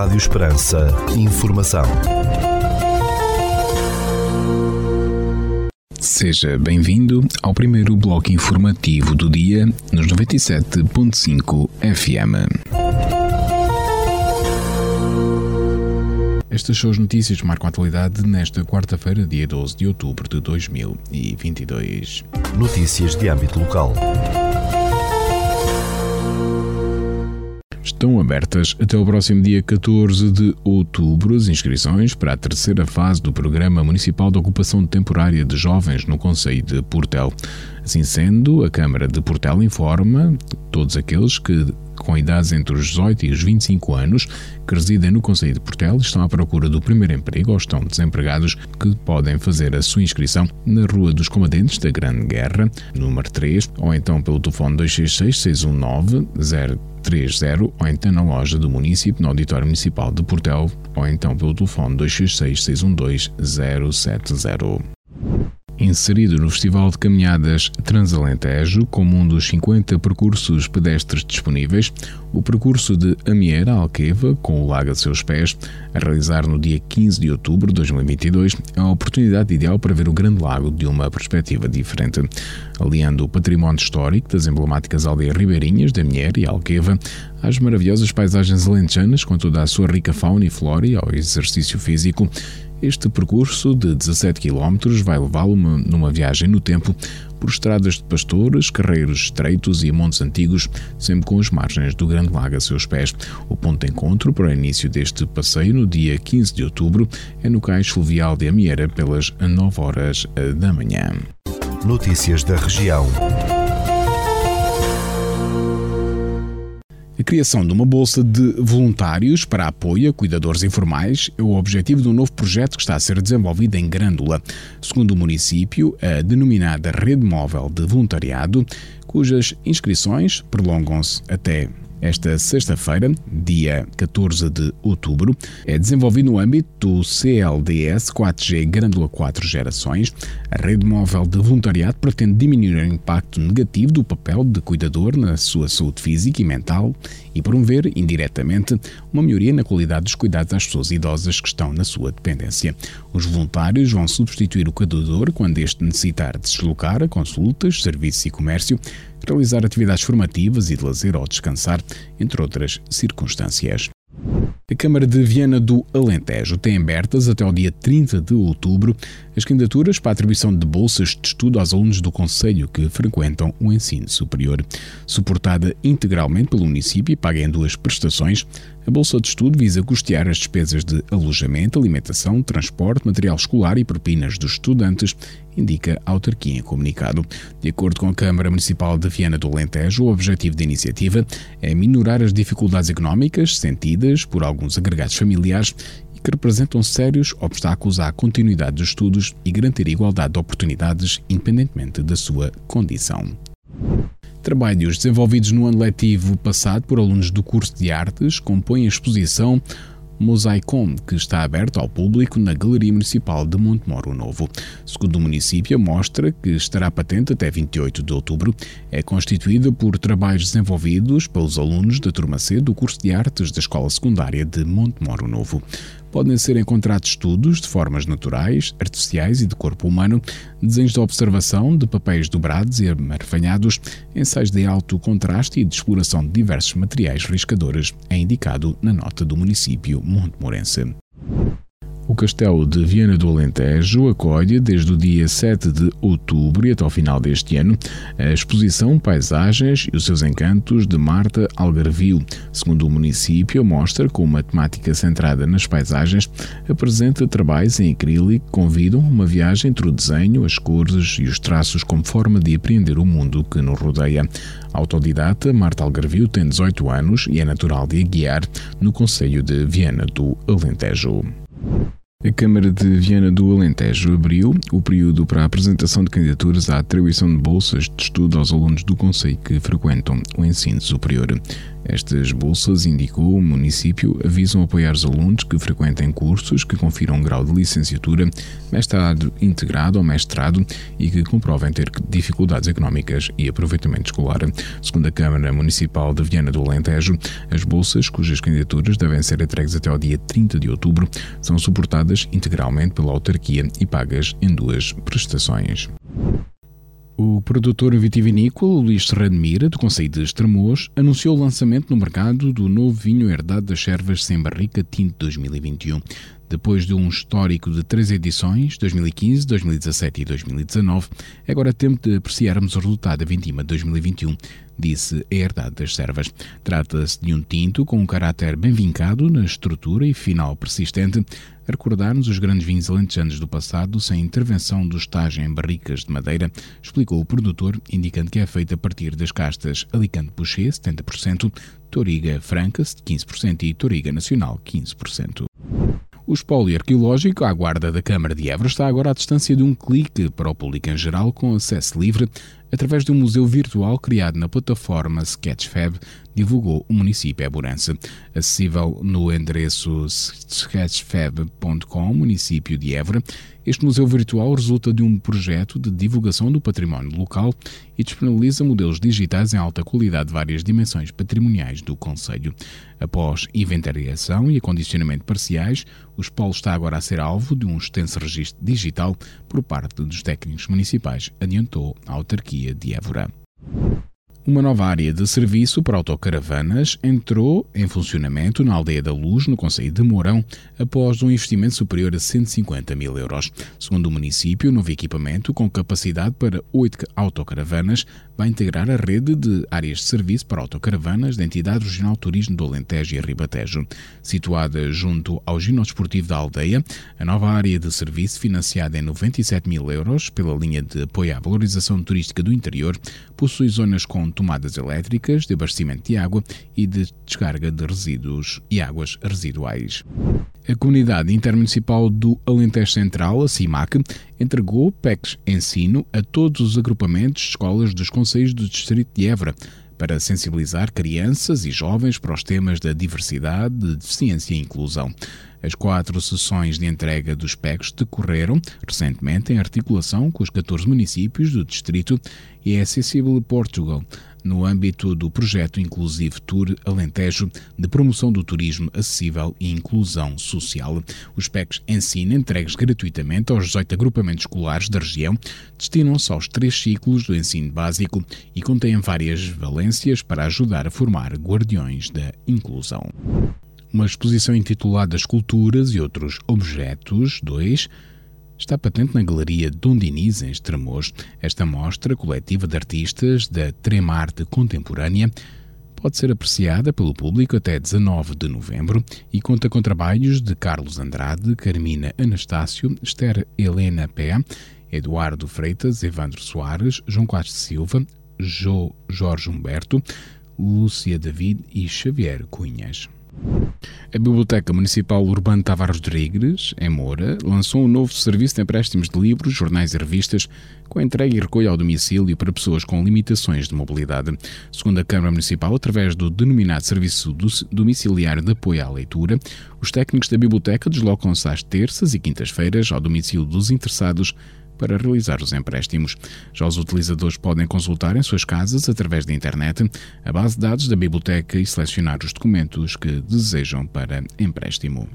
Rádio Esperança. Informação. Seja bem-vindo ao primeiro bloco informativo do dia nos 97.5 FM. Estas são as notícias que marcam a atualidade nesta quarta-feira, dia 12 de outubro de 2022. Notícias de âmbito local. Estão abertas até o próximo dia 14 de outubro as inscrições para a terceira fase do Programa Municipal de Ocupação Temporária de Jovens no Conselho de Portel. Assim sendo, a Câmara de Portel informa todos aqueles que com idades entre os 18 e os 25 anos que residem no Conselho de Portel estão à procura do primeiro emprego ou estão desempregados que podem fazer a sua inscrição na Rua dos Combatentes da Grande Guerra, número 3, ou então pelo telefone 266 619 30 ou então na loja do município, no Auditório Municipal de Portel, ou então pelo telefone 266 612 070 inserido no Festival de Caminhadas Transalentejo como um dos 50 percursos pedestres disponíveis, o percurso de Amiera Alqueva, com o lago a seus pés, a realizar no dia 15 de outubro de 2022, é a oportunidade ideal para ver o Grande Lago de uma perspectiva diferente. Aliando o património histórico das emblemáticas aldeias ribeirinhas de Amiera e Alqueva às maravilhosas paisagens alentejanas com toda a sua rica fauna e flora e ao exercício físico, este percurso de 17 km vai levá-lo numa viagem no tempo por estradas de pastores, carreiros estreitos e montes antigos, sempre com as margens do Grande Lago a seus pés. O ponto de encontro para o início deste passeio, no dia 15 de outubro, é no cais fluvial de Amiera, pelas 9 horas da manhã. Notícias da região. Criação de uma bolsa de voluntários para apoio a cuidadores informais é o objetivo de um novo projeto que está a ser desenvolvido em Grândola. Segundo o município, a denominada Rede Móvel de Voluntariado, cujas inscrições prolongam-se até esta sexta-feira, dia 14 de outubro, é desenvolvido no âmbito do CLDS 4G Grândola 4 Gerações. A rede móvel de voluntariado pretende diminuir o impacto negativo do papel de cuidador na sua saúde física e mental e promover, indiretamente, uma melhoria na qualidade dos cuidados às pessoas idosas que estão na sua dependência. Os voluntários vão substituir o cuidador quando este necessitar deslocar a consultas, serviços e comércio realizar atividades formativas e de lazer ou descansar, entre outras circunstâncias. A Câmara de Viana do Alentejo tem abertas até o dia 30 de outubro as candidaturas para a atribuição de bolsas de estudo aos alunos do Conselho que frequentam o ensino superior. Suportada integralmente pelo município e paga em duas prestações, a Bolsa de Estudo visa custear as despesas de alojamento, alimentação, transporte, material escolar e propinas dos estudantes, indica a autarquia em comunicado. De acordo com a Câmara Municipal de Viana do Alentejo, o objetivo da iniciativa é minorar as dificuldades económicas sentidas por alguns agregados familiares e que representam sérios obstáculos à continuidade dos estudos e garantir a igualdade de oportunidades independentemente da sua condição. Trabalhos desenvolvidos no ano letivo passado por alunos do curso de artes compõem a exposição Mosaicon, que está aberto ao público na Galeria Municipal de Montemoro Novo. Segundo o município, a mostra, que estará patente até 28 de outubro, é constituída por trabalhos desenvolvidos pelos alunos da turma C do curso de artes da Escola Secundária de Montemoro Novo podem ser encontrados estudos de formas naturais, artificiais e de corpo humano, desenhos de observação de papéis dobrados e amarfanhados, ensaios de alto contraste e de exploração de diversos materiais riscadores, é indicado na nota do município Monte Morense. O Castelo de Viana do Alentejo acolhe, desde o dia 7 de outubro e até ao final deste ano, a exposição Paisagens e os seus encantos de Marta Algarvio. Segundo o município, a mostra, com uma temática centrada nas paisagens, apresenta trabalhos em acrílico que convidam uma viagem entre o desenho, as cores e os traços como forma de apreender o mundo que nos rodeia. Autodidata, Marta Algarvio tem 18 anos e é natural de Aguiar, no Conselho de Viana do Alentejo. A Câmara de Viana do Alentejo abriu o período para a apresentação de candidaturas à atribuição de bolsas de estudo aos alunos do Conselho que frequentam o ensino superior. Estas bolsas, indicou o município, avisam apoiar os alunos que frequentem cursos que confiram um grau de licenciatura, mestrado integrado ou mestrado e que comprovem ter dificuldades económicas e aproveitamento escolar. Segundo a Câmara Municipal de Viana do Alentejo, as bolsas, cujas candidaturas devem ser entregues até ao dia 30 de outubro, são suportadas integralmente pela autarquia e pagas em duas prestações. O produtor vitivinícola Luís Serrano Mira, do Conselho de Estremoz, anunciou o lançamento no mercado do novo vinho herdado das Servas Sem Barrica Tinto 2021. Depois de um histórico de três edições, 2015, 2017 e 2019, é agora tempo de apreciarmos o resultado da Vindima 2021, disse a Herdade das Servas. Trata-se de um tinto com um caráter bem vincado na estrutura e final persistente, a recordar-nos os grandes vinhos alentejanos do passado sem intervenção do estágio em barricas de madeira, explicou o produtor, indicando que é feito a partir das castas Alicante Boucher, 70%, Toriga Franca, 15% e Toriga Nacional, 15%. O espólio arqueológico à guarda da Câmara de Évora está agora à distância de um clique para o público em geral, com acesso livre, através de um museu virtual criado na plataforma Sketchfab, divulgou o município Eburança. Acessível no endereço sketchfab.com, município de Évora, este museu virtual resulta de um projeto de divulgação do património local e disponibiliza modelos digitais em alta qualidade de várias dimensões patrimoniais do Conselho. Após inventariação e acondicionamento parciais, o espólio está agora a ser alvo de um extenso registro digital por parte dos técnicos municipais, adiantou a autarquia de Évora. Uma nova área de serviço para autocaravanas entrou em funcionamento na Aldeia da Luz, no Conselho de Mourão, após um investimento superior a 150 mil euros. Segundo o município, o novo equipamento, com capacidade para oito autocaravanas, vai integrar a rede de áreas de serviço para autocaravanas da entidade regional Turismo do Alentejo e Ribatejo. Situada junto ao ginásio esportivo da aldeia, a nova área de serviço, financiada em 97 mil euros pela linha de apoio à valorização turística do interior, possui zonas com tomadas elétricas, de abastecimento de água e de descarga de resíduos e águas residuais. A Comunidade Intermunicipal do Alentejo Central, a CIMAC, entregou PECs Ensino a todos os agrupamentos de escolas dos Conselhos do Distrito de Évora para sensibilizar crianças e jovens para os temas da diversidade, de deficiência e inclusão. As quatro sessões de entrega dos PECs decorreram recentemente em articulação com os 14 municípios do distrito e a Accessible Portugal, no âmbito do projeto Inclusive Tour Alentejo de promoção do turismo acessível e inclusão social. Os PECs ensina entregues gratuitamente aos 18 agrupamentos escolares da região, destinam-se aos três ciclos do ensino básico e contêm várias valências para ajudar a formar guardiões da inclusão uma exposição intitulada Esculturas e Outros Objetos 2 está patente na Galeria Dom Diniz, em Estremoz. Esta mostra coletiva de artistas da Tremarte Contemporânea pode ser apreciada pelo público até 19 de novembro e conta com trabalhos de Carlos Andrade, Carmina Anastácio, Esther Helena Pé, Eduardo Freitas, Evandro Soares, João Costa Silva, jo Jorge Humberto, Lúcia David e Xavier Cunhas. A Biblioteca Municipal Urbano Tavares Rodrigues, em Moura, lançou um novo serviço de empréstimos de livros, jornais e revistas com entrega e recolha ao domicílio para pessoas com limitações de mobilidade. Segundo a Câmara Municipal, através do denominado Serviço Domiciliário de Apoio à Leitura, os técnicos da biblioteca deslocam-se às terças e quintas-feiras ao domicílio dos interessados para realizar os empréstimos. Já os utilizadores podem consultar em suas casas, através da internet, a base de dados da biblioteca e selecionar os documentos que desejam para empréstimo.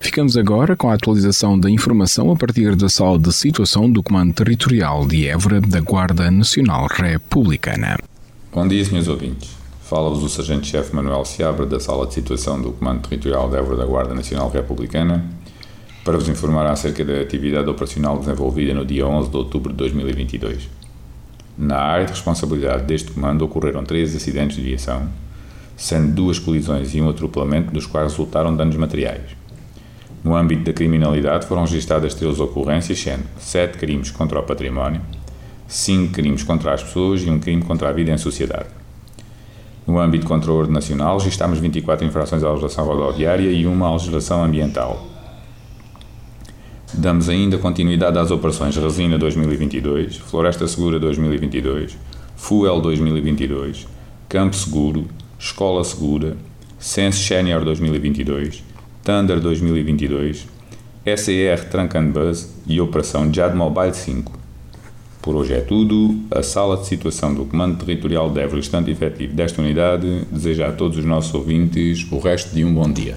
Ficamos agora com a atualização da informação a partir da sala de situação do Comando Territorial de Évora da Guarda Nacional Republicana. Bom dia, senhores ouvintes. Fala-vos o Sargento-Chefe Manuel Seabra da Sala de Situação do Comando Territorial de Évora da Guarda Nacional Republicana para vos informar acerca da atividade operacional desenvolvida no dia 11 de outubro de 2022. Na área de responsabilidade deste comando ocorreram três acidentes de viação, sendo duas colisões e um atropelamento dos quais resultaram danos materiais. No âmbito da criminalidade foram registradas três ocorrências, sendo sete crimes contra o património, cinco crimes contra as pessoas e um crime contra a vida em sociedade. No âmbito contra o ordem nacional, registámos 24 infrações à legislação rodoviária e uma à legislação ambiental. Damos ainda continuidade às operações Resina 2022, Floresta Segura 2022, Fuel 2022, Campo Seguro, Escola Segura, Sense Senior 2022, Thunder 2022, SER Trunk and Bus e Operação JAD Mobile 5. Por hoje é tudo. A sala de situação do Comando Territorial de Évora, estante efetivo desta unidade, deseja a todos os nossos ouvintes o resto de um bom dia.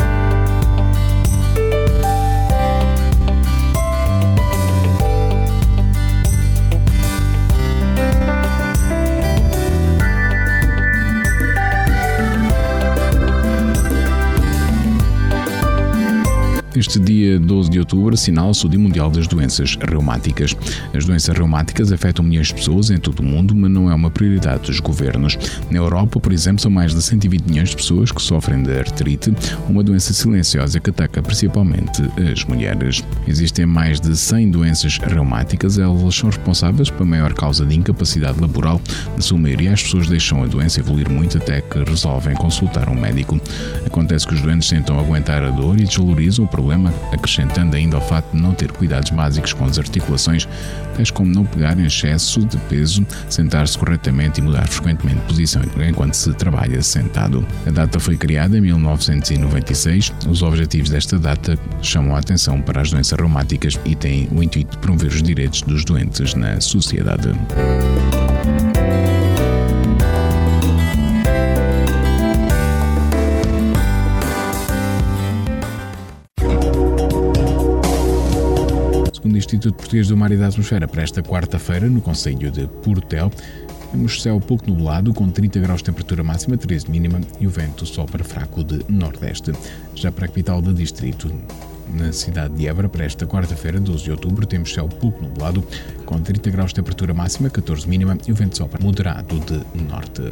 Este dia 12 de outubro assinala-se o Dia Mundial das Doenças Reumáticas. As doenças reumáticas afetam milhões de pessoas em todo o mundo, mas não é uma prioridade dos governos. Na Europa, por exemplo, são mais de 120 milhões de pessoas que sofrem de artrite, uma doença silenciosa que ataca principalmente as mulheres. Existem mais de 100 doenças reumáticas, elas são responsáveis pela maior causa de incapacidade laboral. Na sua maioria, as pessoas deixam a doença evoluir muito até que resolvem consultar um médico. Acontece que os doentes tentam aguentar a dor e desvalorizam o problema, acrescentando ainda ao fato de não ter cuidados básicos com as articulações, tais como não pegar em excesso de peso, sentar-se corretamente e mudar frequentemente de posição enquanto se trabalha sentado. A data foi criada em 1996. Os objetivos desta data chamam a atenção para as doenças reumáticas e têm o intuito de promover os direitos dos doentes na sociedade. Instituto Português do Mar e da Atmosfera, para esta quarta-feira, no Conselho de Portel, temos céu pouco nublado, com 30 graus de temperatura máxima, 13 mínima, e o vento sopra fraco de nordeste. Já para a capital do distrito, na cidade de Évora, para esta quarta-feira, 12 de outubro, temos céu pouco nublado, com 30 graus de temperatura máxima, 14 mínima, e o vento sopra moderado de norte.